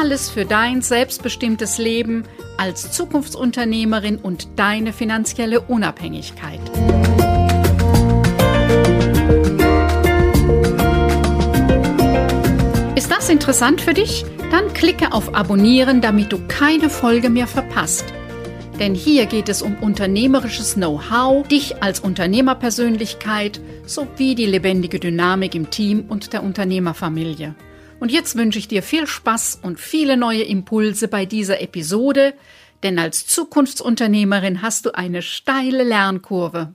Alles für dein selbstbestimmtes Leben als Zukunftsunternehmerin und deine finanzielle Unabhängigkeit. Ist das interessant für dich? Dann klicke auf Abonnieren, damit du keine Folge mehr verpasst. Denn hier geht es um unternehmerisches Know-how, dich als Unternehmerpersönlichkeit sowie die lebendige Dynamik im Team und der Unternehmerfamilie. Und jetzt wünsche ich dir viel Spaß und viele neue Impulse bei dieser Episode, denn als Zukunftsunternehmerin hast du eine steile Lernkurve.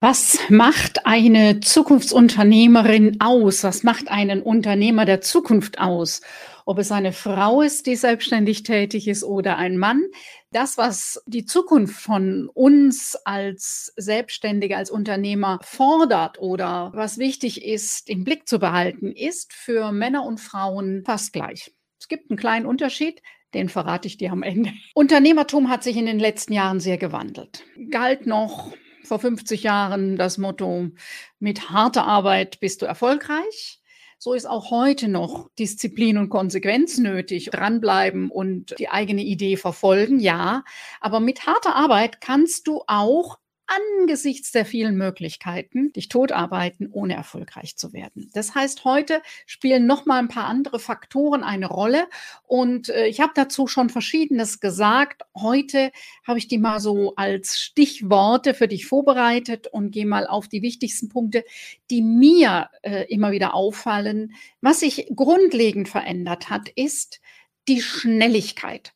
Was macht eine Zukunftsunternehmerin aus? Was macht einen Unternehmer der Zukunft aus? Ob es eine Frau ist, die selbstständig tätig ist oder ein Mann. Das, was die Zukunft von uns als Selbstständige, als Unternehmer fordert oder was wichtig ist, im Blick zu behalten, ist für Männer und Frauen fast gleich. Es gibt einen kleinen Unterschied. Den verrate ich dir am Ende. Unternehmertum hat sich in den letzten Jahren sehr gewandelt. Galt noch vor 50 Jahren das Motto, mit harter Arbeit bist du erfolgreich. So ist auch heute noch Disziplin und Konsequenz nötig. Dranbleiben und die eigene Idee verfolgen, ja. Aber mit harter Arbeit kannst du auch angesichts der vielen Möglichkeiten dich totarbeiten, ohne erfolgreich zu werden. Das heißt, heute spielen noch mal ein paar andere Faktoren eine Rolle und äh, ich habe dazu schon verschiedenes gesagt. Heute habe ich die mal so als Stichworte für dich vorbereitet und gehe mal auf die wichtigsten Punkte, die mir äh, immer wieder auffallen. Was sich grundlegend verändert hat, ist die Schnelligkeit.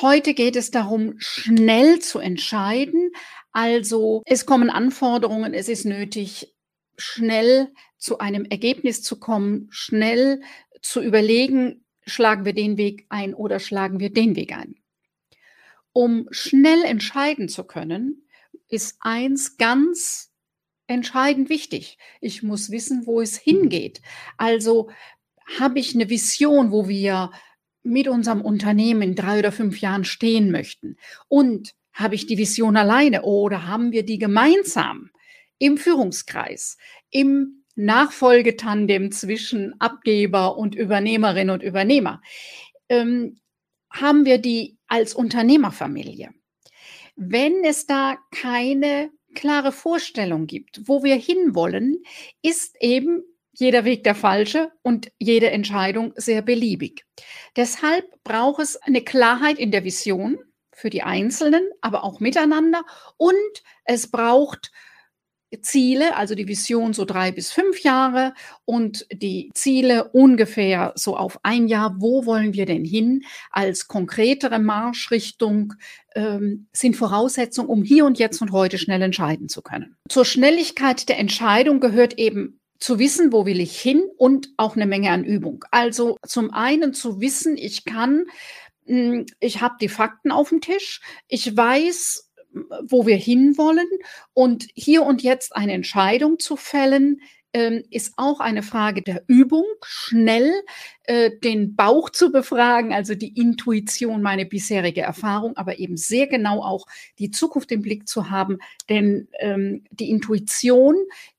Heute geht es darum, schnell zu entscheiden, also es kommen Anforderungen, es ist nötig, schnell zu einem Ergebnis zu kommen, schnell zu überlegen, schlagen wir den Weg ein oder schlagen wir den Weg ein. Um schnell entscheiden zu können, ist eins ganz entscheidend wichtig. Ich muss wissen, wo es hingeht. Also habe ich eine Vision, wo wir mit unserem Unternehmen in drei oder fünf Jahren stehen möchten. Und habe ich die Vision alleine oder haben wir die gemeinsam im Führungskreis, im Nachfolgetandem zwischen Abgeber und Übernehmerin und Übernehmer? Ähm, haben wir die als Unternehmerfamilie? Wenn es da keine klare Vorstellung gibt, wo wir hinwollen, ist eben jeder Weg der falsche und jede Entscheidung sehr beliebig. Deshalb braucht es eine Klarheit in der Vision, für die Einzelnen, aber auch miteinander. Und es braucht Ziele, also die Vision so drei bis fünf Jahre und die Ziele ungefähr so auf ein Jahr. Wo wollen wir denn hin als konkretere Marschrichtung ähm, sind Voraussetzungen, um hier und jetzt und heute schnell entscheiden zu können. Zur Schnelligkeit der Entscheidung gehört eben zu wissen, wo will ich hin und auch eine Menge an Übung. Also zum einen zu wissen, ich kann ich habe die Fakten auf dem Tisch. Ich weiß, wo wir hinwollen. Und hier und jetzt eine Entscheidung zu fällen, ähm, ist auch eine Frage der Übung, schnell äh, den Bauch zu befragen, also die Intuition, meine bisherige Erfahrung, aber eben sehr genau auch die Zukunft im Blick zu haben. Denn ähm, die Intuition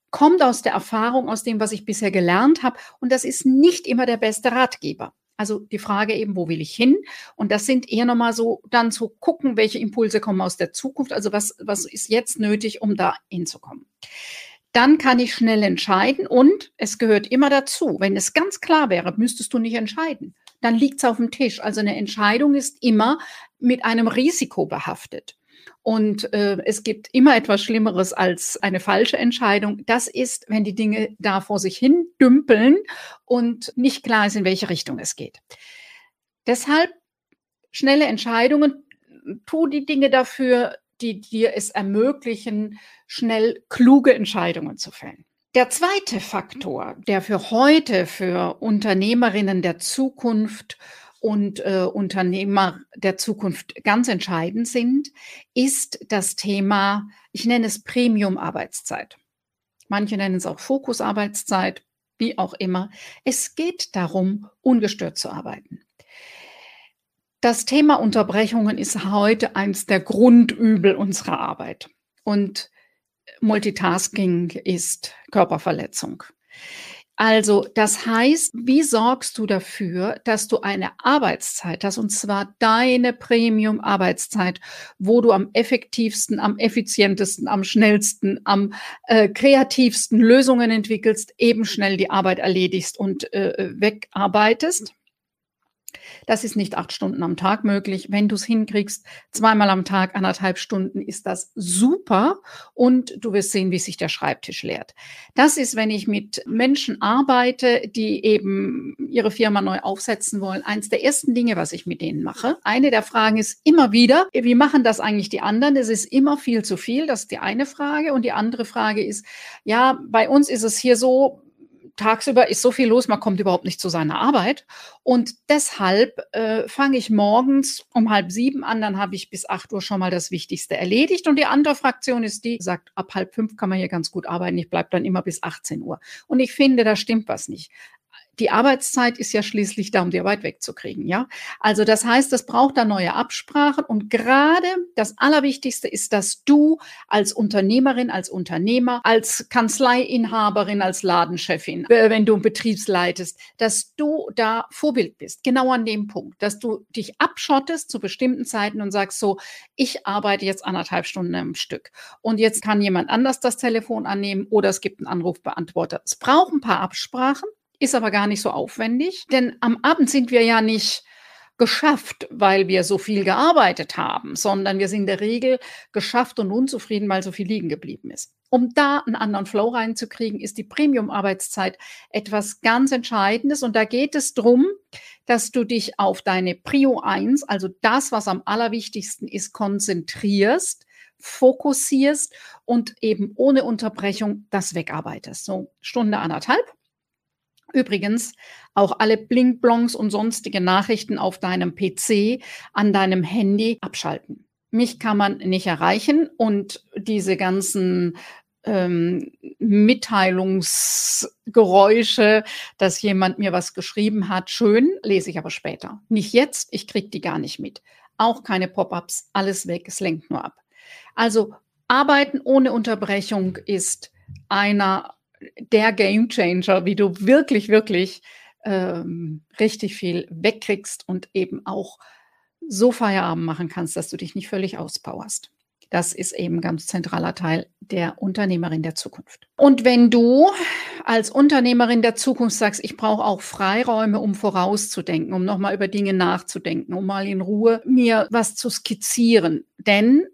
kommt aus der Erfahrung, aus dem, was ich bisher gelernt habe. Und das ist nicht immer der beste Ratgeber. Also die Frage eben, wo will ich hin? Und das sind eher nochmal so, dann zu gucken, welche Impulse kommen aus der Zukunft. Also was, was ist jetzt nötig, um da hinzukommen? Dann kann ich schnell entscheiden und es gehört immer dazu. Wenn es ganz klar wäre, müsstest du nicht entscheiden. Dann liegt es auf dem Tisch. Also eine Entscheidung ist immer mit einem Risiko behaftet. Und äh, es gibt immer etwas Schlimmeres als eine falsche Entscheidung. Das ist, wenn die Dinge da vor sich hin dümpeln und nicht klar ist, in welche Richtung es geht. Deshalb schnelle Entscheidungen, tu die Dinge dafür, die dir es ermöglichen, schnell kluge Entscheidungen zu fällen. Der zweite Faktor, der für heute, für Unternehmerinnen der Zukunft und äh, Unternehmer der Zukunft ganz entscheidend sind, ist das Thema, ich nenne es Premium-Arbeitszeit. Manche nennen es auch Fokus-Arbeitszeit, wie auch immer. Es geht darum, ungestört zu arbeiten. Das Thema Unterbrechungen ist heute eines der Grundübel unserer Arbeit. Und Multitasking ist Körperverletzung. Also, das heißt, wie sorgst du dafür, dass du eine Arbeitszeit hast, und zwar deine Premium-Arbeitszeit, wo du am effektivsten, am effizientesten, am schnellsten, am äh, kreativsten Lösungen entwickelst, eben schnell die Arbeit erledigst und äh, wegarbeitest? Das ist nicht acht Stunden am Tag möglich. Wenn du es hinkriegst, zweimal am Tag, anderthalb Stunden, ist das super. Und du wirst sehen, wie sich der Schreibtisch leert. Das ist, wenn ich mit Menschen arbeite, die eben ihre Firma neu aufsetzen wollen, eins der ersten Dinge, was ich mit denen mache. Eine der Fragen ist immer wieder, wie machen das eigentlich die anderen? Es ist immer viel zu viel. Das ist die eine Frage. Und die andere Frage ist, ja, bei uns ist es hier so, tagsüber ist so viel los, man kommt überhaupt nicht zu seiner Arbeit. Und deshalb äh, fange ich morgens um halb sieben an, dann habe ich bis acht Uhr schon mal das Wichtigste erledigt. Und die andere Fraktion ist die, sagt, ab halb fünf kann man hier ganz gut arbeiten, ich bleibe dann immer bis 18 Uhr. Und ich finde, da stimmt was nicht die Arbeitszeit ist ja schließlich da, um die Arbeit wegzukriegen, ja. Also das heißt, es braucht da neue Absprachen und gerade das Allerwichtigste ist, dass du als Unternehmerin, als Unternehmer, als Kanzleiinhaberin, als Ladenchefin, wenn du einen Betriebs leitest, dass du da Vorbild bist, genau an dem Punkt, dass du dich abschottest zu bestimmten Zeiten und sagst so, ich arbeite jetzt anderthalb Stunden am Stück und jetzt kann jemand anders das Telefon annehmen oder es gibt einen Anrufbeantworter. Es braucht ein paar Absprachen ist aber gar nicht so aufwendig, denn am Abend sind wir ja nicht geschafft, weil wir so viel gearbeitet haben, sondern wir sind in der Regel geschafft und unzufrieden, weil so viel liegen geblieben ist. Um da einen anderen Flow reinzukriegen, ist die Premium-Arbeitszeit etwas ganz Entscheidendes. Und da geht es darum, dass du dich auf deine Prio 1, also das, was am allerwichtigsten ist, konzentrierst, fokussierst und eben ohne Unterbrechung das wegarbeitest. So Stunde anderthalb Übrigens auch alle Blinkblonks und sonstige Nachrichten auf deinem PC, an deinem Handy abschalten. Mich kann man nicht erreichen und diese ganzen ähm, Mitteilungsgeräusche, dass jemand mir was geschrieben hat, schön, lese ich aber später. Nicht jetzt, ich kriege die gar nicht mit. Auch keine Pop-ups, alles weg, es lenkt nur ab. Also Arbeiten ohne Unterbrechung ist einer der Game Changer, wie du wirklich, wirklich ähm, richtig viel wegkriegst und eben auch so Feierabend machen kannst, dass du dich nicht völlig auspowerst. Das ist eben ganz zentraler Teil der Unternehmerin der Zukunft. Und wenn du als Unternehmerin der Zukunft sagst, ich brauche auch Freiräume, um vorauszudenken, um nochmal über Dinge nachzudenken, um mal in Ruhe mir was zu skizzieren. Denn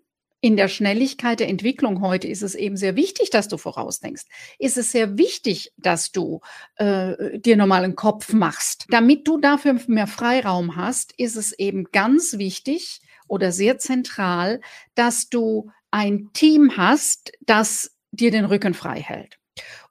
in der Schnelligkeit der Entwicklung heute ist es eben sehr wichtig, dass du vorausdenkst. Ist es sehr wichtig, dass du äh, dir nochmal einen Kopf machst. Damit du dafür mehr Freiraum hast, ist es eben ganz wichtig oder sehr zentral, dass du ein Team hast, das dir den Rücken frei hält.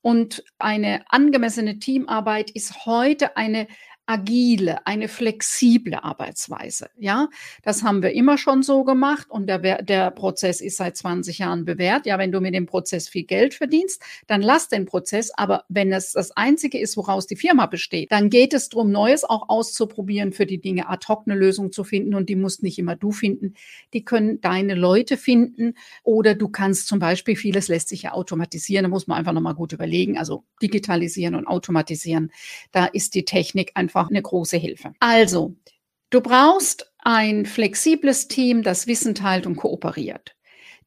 Und eine angemessene Teamarbeit ist heute eine agile, eine flexible Arbeitsweise. Ja, das haben wir immer schon so gemacht und der, der Prozess ist seit 20 Jahren bewährt. Ja, wenn du mit dem Prozess viel Geld verdienst, dann lass den Prozess. Aber wenn es das einzige ist, woraus die Firma besteht, dann geht es darum, Neues auch auszuprobieren, für die Dinge ad hoc eine Lösung zu finden und die musst nicht immer du finden. Die können deine Leute finden oder du kannst zum Beispiel, vieles lässt sich ja automatisieren, da muss man einfach nochmal gut überlegen, also digitalisieren und automatisieren. Da ist die Technik einfach einfach eine große Hilfe. Also, du brauchst ein flexibles Team, das Wissen teilt und kooperiert.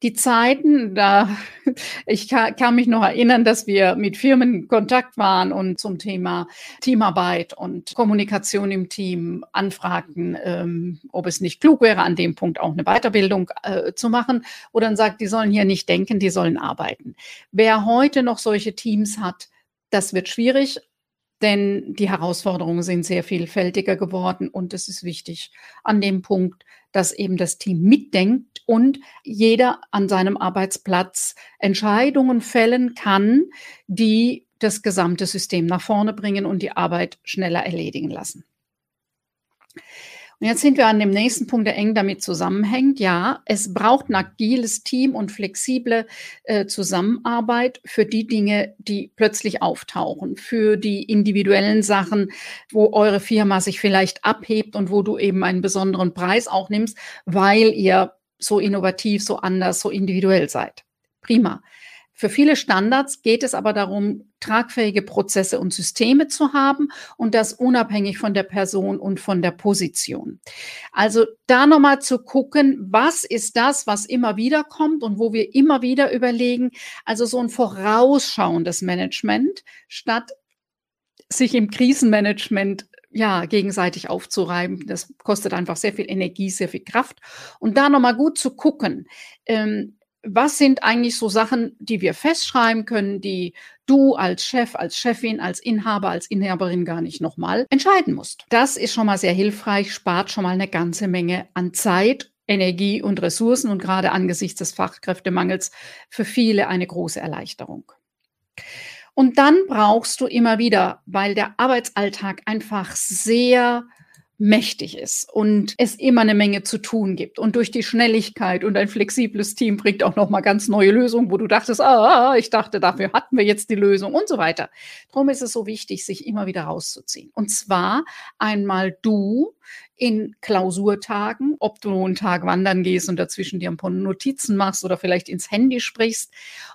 Die Zeiten, da ich kann, mich noch erinnern, dass wir mit Firmen in Kontakt waren und zum Thema Teamarbeit und Kommunikation im Team anfragten, ähm, ob es nicht klug wäre, an dem Punkt auch eine Weiterbildung äh, zu machen. Oder dann sagt, die sollen hier nicht denken, die sollen arbeiten. Wer heute noch solche Teams hat, das wird schwierig, denn die Herausforderungen sind sehr vielfältiger geworden und es ist wichtig an dem Punkt, dass eben das Team mitdenkt und jeder an seinem Arbeitsplatz Entscheidungen fällen kann, die das gesamte System nach vorne bringen und die Arbeit schneller erledigen lassen. Und jetzt sind wir an dem nächsten Punkt, der eng damit zusammenhängt. Ja, es braucht ein agiles Team und flexible äh, Zusammenarbeit für die Dinge, die plötzlich auftauchen, für die individuellen Sachen, wo eure Firma sich vielleicht abhebt und wo du eben einen besonderen Preis auch nimmst, weil ihr so innovativ, so anders, so individuell seid. Prima. Für viele Standards geht es aber darum, tragfähige Prozesse und Systeme zu haben und das unabhängig von der Person und von der Position. Also da nochmal zu gucken, was ist das, was immer wieder kommt und wo wir immer wieder überlegen, also so ein vorausschauendes Management statt sich im Krisenmanagement ja, gegenseitig aufzureiben. Das kostet einfach sehr viel Energie, sehr viel Kraft. Und da nochmal gut zu gucken, ähm, was sind eigentlich so Sachen, die wir festschreiben können, die du als Chef, als Chefin, als Inhaber, als Inhaberin gar nicht nochmal entscheiden musst. Das ist schon mal sehr hilfreich, spart schon mal eine ganze Menge an Zeit Energie und Ressourcen und gerade angesichts des Fachkräftemangels für viele eine große Erleichterung. Und dann brauchst du immer wieder, weil der Arbeitsalltag einfach sehr mächtig ist und es immer eine Menge zu tun gibt und durch die Schnelligkeit und ein flexibles Team bringt auch noch mal ganz neue Lösungen, wo du dachtest, ah, ich dachte, dafür hatten wir jetzt die Lösung und so weiter. Darum ist es so wichtig, sich immer wieder rauszuziehen. Und zwar einmal du in Klausurtagen, ob du einen Tag wandern gehst und dazwischen dir ein paar Notizen machst oder vielleicht ins Handy sprichst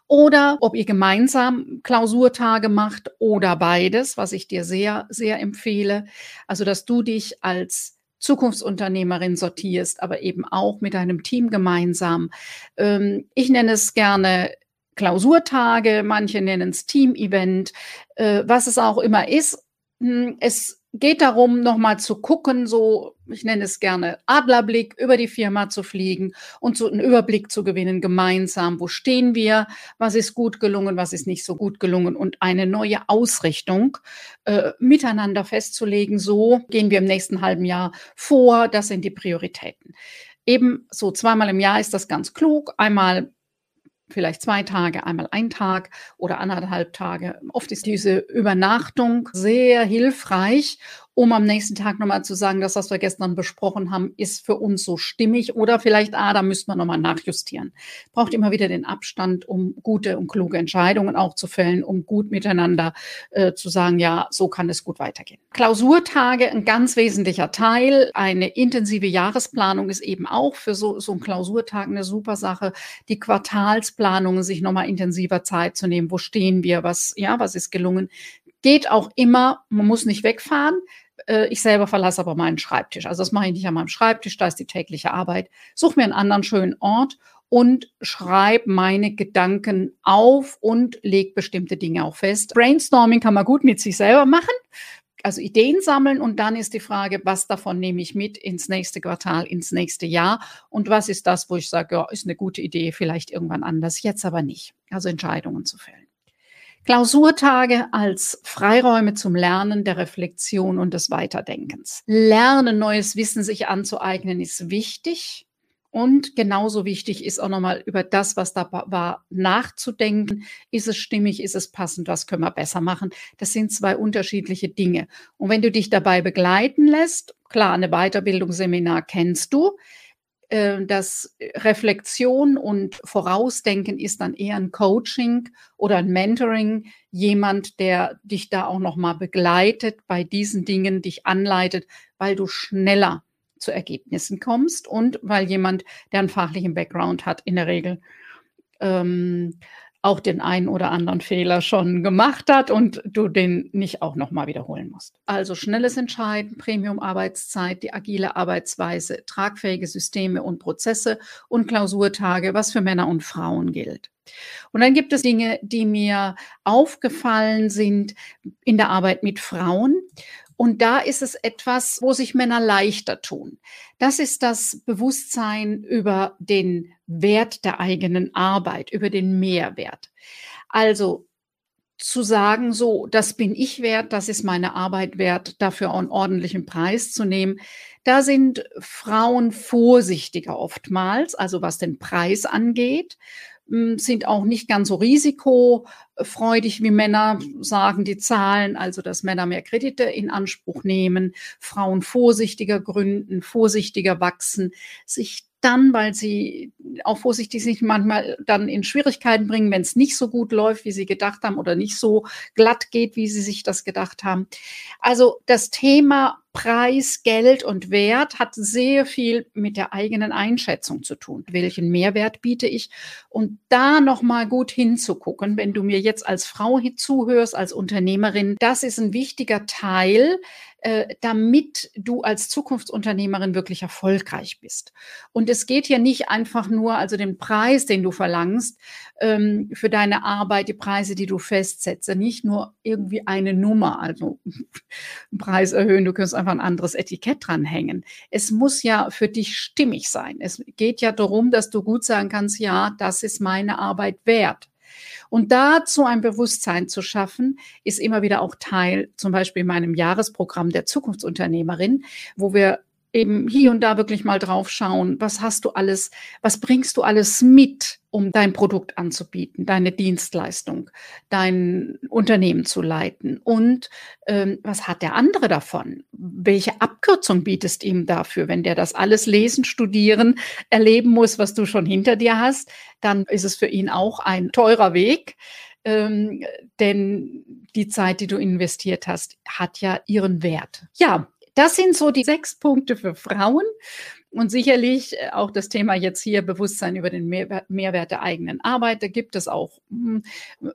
oder ob ihr gemeinsam Klausurtage macht oder beides, was ich dir sehr, sehr empfehle. Also, dass du dich als Zukunftsunternehmerin sortierst, aber eben auch mit deinem Team gemeinsam. Ähm, ich nenne es gerne Klausurtage, manche nennen es Team-Event, äh, was es auch immer ist. Hm, es geht darum, nochmal zu gucken, so, ich nenne es gerne Adlerblick, über die Firma zu fliegen und so einen Überblick zu gewinnen, gemeinsam. Wo stehen wir? Was ist gut gelungen? Was ist nicht so gut gelungen? Und eine neue Ausrichtung äh, miteinander festzulegen. So gehen wir im nächsten halben Jahr vor. Das sind die Prioritäten. Eben so zweimal im Jahr ist das ganz klug. Einmal vielleicht zwei Tage, einmal ein Tag oder anderthalb Tage. Oft ist diese Übernachtung sehr hilfreich, um am nächsten Tag nochmal zu sagen, das, was wir gestern besprochen haben, ist für uns so stimmig oder vielleicht, ah, da müssten wir nochmal nachjustieren. Braucht immer wieder den Abstand, um gute und kluge Entscheidungen auch zu fällen, um gut miteinander äh, zu sagen, ja, so kann es gut weitergehen. Klausurtage, ein ganz wesentlicher Teil. Eine intensive Jahresplanung ist eben auch für so, so einen Klausurtag eine super Sache. Die Quartalsplanungen, sich nochmal intensiver Zeit zu nehmen. Wo stehen wir? Was, ja, was ist gelungen? Geht auch immer, man muss nicht wegfahren. Äh, ich selber verlasse aber meinen Schreibtisch. Also das mache ich nicht an meinem Schreibtisch, da ist die tägliche Arbeit. Such mir einen anderen schönen Ort und schreib meine Gedanken auf und leg bestimmte Dinge auch fest. Brainstorming kann man gut mit sich selber machen. Also Ideen sammeln und dann ist die Frage, was davon nehme ich mit ins nächste Quartal, ins nächste Jahr und was ist das, wo ich sage, ja, ist eine gute Idee, vielleicht irgendwann anders, jetzt aber nicht. Also Entscheidungen zu fällen. Klausurtage als Freiräume zum Lernen, der Reflexion und des Weiterdenkens. Lernen, neues Wissen sich anzueignen, ist wichtig. Und genauso wichtig ist auch nochmal über das, was da war, nachzudenken. Ist es stimmig? Ist es passend? Was können wir besser machen? Das sind zwei unterschiedliche Dinge. Und wenn du dich dabei begleiten lässt, klar, eine Weiterbildungsseminar kennst du. Äh, das Reflexion und Vorausdenken ist dann eher ein Coaching oder ein Mentoring, jemand, der dich da auch noch mal begleitet bei diesen Dingen, dich anleitet, weil du schneller zu Ergebnissen kommst und weil jemand, der einen fachlichen Background hat, in der Regel ähm, auch den einen oder anderen Fehler schon gemacht hat und du den nicht auch nochmal wiederholen musst. Also schnelles Entscheiden, Premium-Arbeitszeit, die agile Arbeitsweise, tragfähige Systeme und Prozesse und Klausurtage, was für Männer und Frauen gilt. Und dann gibt es Dinge, die mir aufgefallen sind in der Arbeit mit Frauen. Und da ist es etwas, wo sich Männer leichter tun. Das ist das Bewusstsein über den Wert der eigenen Arbeit, über den Mehrwert. Also zu sagen, so, das bin ich wert, das ist meine Arbeit wert, dafür einen ordentlichen Preis zu nehmen. Da sind Frauen vorsichtiger oftmals, also was den Preis angeht. Sind auch nicht ganz so risikofreudig wie Männer, sagen die Zahlen, also dass Männer mehr Kredite in Anspruch nehmen, Frauen vorsichtiger gründen, vorsichtiger wachsen, sich dann, weil sie auch vorsichtig sich manchmal dann in Schwierigkeiten bringen, wenn es nicht so gut läuft, wie sie gedacht haben oder nicht so glatt geht, wie sie sich das gedacht haben. Also das Thema Preis, Geld und Wert hat sehr viel mit der eigenen Einschätzung zu tun. Welchen Mehrwert biete ich? Und da nochmal gut hinzugucken, wenn du mir jetzt als Frau zuhörst, als Unternehmerin, das ist ein wichtiger Teil, äh, damit du als Zukunftsunternehmerin wirklich erfolgreich bist. Und es geht hier nicht einfach nur, also den Preis, den du verlangst ähm, für deine Arbeit, die Preise, die du festsetze, nicht nur irgendwie eine Nummer, also einen Preis erhöhen, du kannst einfach ein anderes Etikett dranhängen. Es muss ja für dich stimmig sein. Es geht ja darum, dass du gut sagen kannst, ja, das ist meine Arbeit wert. Und dazu ein Bewusstsein zu schaffen, ist immer wieder auch Teil zum Beispiel in meinem Jahresprogramm der Zukunftsunternehmerin, wo wir eben hier und da wirklich mal drauf schauen, was hast du alles, was bringst du alles mit, um dein Produkt anzubieten, deine Dienstleistung, dein Unternehmen zu leiten und ähm, was hat der andere davon? Welche Abkürzung bietest ihm dafür? Wenn der das alles lesen, studieren, erleben muss, was du schon hinter dir hast, dann ist es für ihn auch ein teurer Weg. Ähm, denn die Zeit, die du investiert hast, hat ja ihren Wert. Ja, das sind so die sechs Punkte für Frauen. Und sicherlich äh, auch das Thema jetzt hier Bewusstsein über den Mehrwert der eigenen Arbeit. Da gibt es auch hm,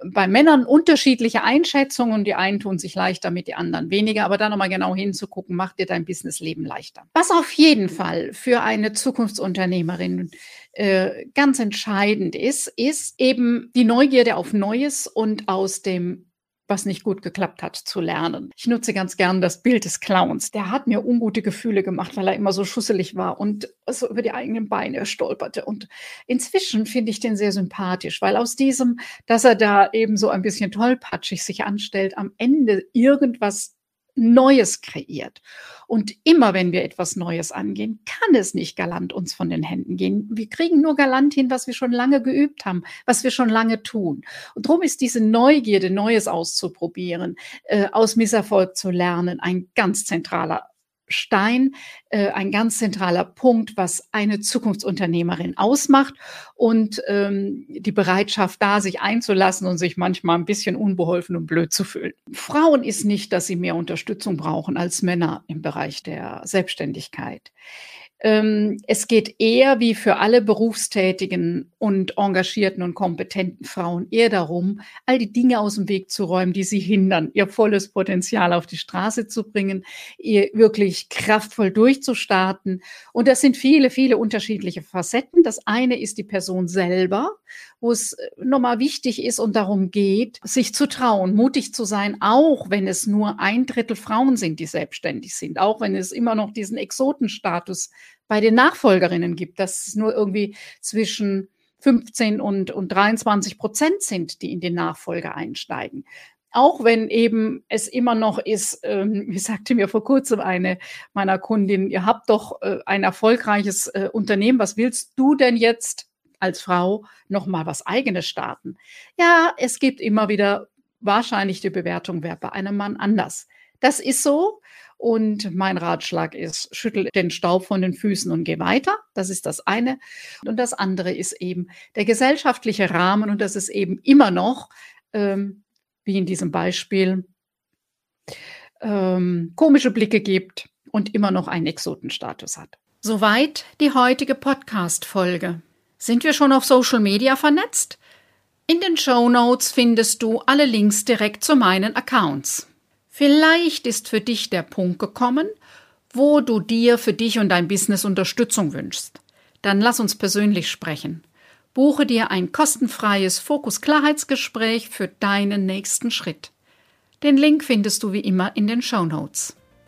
bei Männern unterschiedliche Einschätzungen. Die einen tun sich leichter mit, die anderen weniger. Aber da nochmal genau hinzugucken, macht dir dein Businessleben leichter. Was auf jeden Fall für eine Zukunftsunternehmerin äh, ganz entscheidend ist, ist eben die Neugierde auf Neues und aus dem was nicht gut geklappt hat, zu lernen. Ich nutze ganz gern das Bild des Clowns. Der hat mir ungute Gefühle gemacht, weil er immer so schusselig war und so über die eigenen Beine stolperte. Und inzwischen finde ich den sehr sympathisch, weil aus diesem, dass er da eben so ein bisschen tollpatschig sich anstellt, am Ende irgendwas Neues kreiert. Und immer wenn wir etwas Neues angehen, kann es nicht galant uns von den Händen gehen. Wir kriegen nur galant hin, was wir schon lange geübt haben, was wir schon lange tun. Und darum ist diese Neugierde, Neues auszuprobieren, äh, aus Misserfolg zu lernen, ein ganz zentraler Stein, äh, ein ganz zentraler Punkt, was eine Zukunftsunternehmerin ausmacht und ähm, die Bereitschaft da, sich einzulassen und sich manchmal ein bisschen unbeholfen und blöd zu fühlen. Frauen ist nicht, dass sie mehr Unterstützung brauchen als Männer im Bereich der Selbstständigkeit. Ähm, es geht eher wie für alle berufstätigen und engagierten und kompetenten Frauen eher darum, all die Dinge aus dem Weg zu räumen, die sie hindern, ihr volles Potenzial auf die Straße zu bringen, ihr wirklich kraftvoll durchzustarten. Und das sind viele, viele unterschiedliche Facetten. Das eine ist die Person selber, wo es äh, nochmal wichtig ist und darum geht, sich zu trauen, mutig zu sein, auch wenn es nur ein Drittel Frauen sind, die selbstständig sind, auch wenn es immer noch diesen Exotenstatus bei den Nachfolgerinnen gibt, dass es nur irgendwie zwischen 15 und, und 23 Prozent sind, die in den Nachfolger einsteigen. Auch wenn eben es immer noch ist, ähm, wie sagte mir vor kurzem eine meiner Kundinnen, ihr habt doch äh, ein erfolgreiches äh, Unternehmen, was willst du denn jetzt als Frau noch mal was eigenes starten? Ja, es gibt immer wieder wahrscheinlich die Bewertung, wer bei einem Mann anders. Das ist so. Und mein Ratschlag ist, schüttel den Staub von den Füßen und geh weiter. Das ist das eine. Und das andere ist eben der gesellschaftliche Rahmen. Und das ist eben immer noch, ähm, wie in diesem Beispiel, ähm, komische Blicke gibt und immer noch einen Exotenstatus hat. Soweit die heutige Podcast-Folge. Sind wir schon auf Social Media vernetzt? In den Show Notes findest du alle Links direkt zu meinen Accounts. Vielleicht ist für dich der Punkt gekommen, wo du dir für dich und dein Business Unterstützung wünschst. Dann lass uns persönlich sprechen. Buche dir ein kostenfreies Fokus-Klarheitsgespräch für deinen nächsten Schritt. Den Link findest du wie immer in den Show Notes.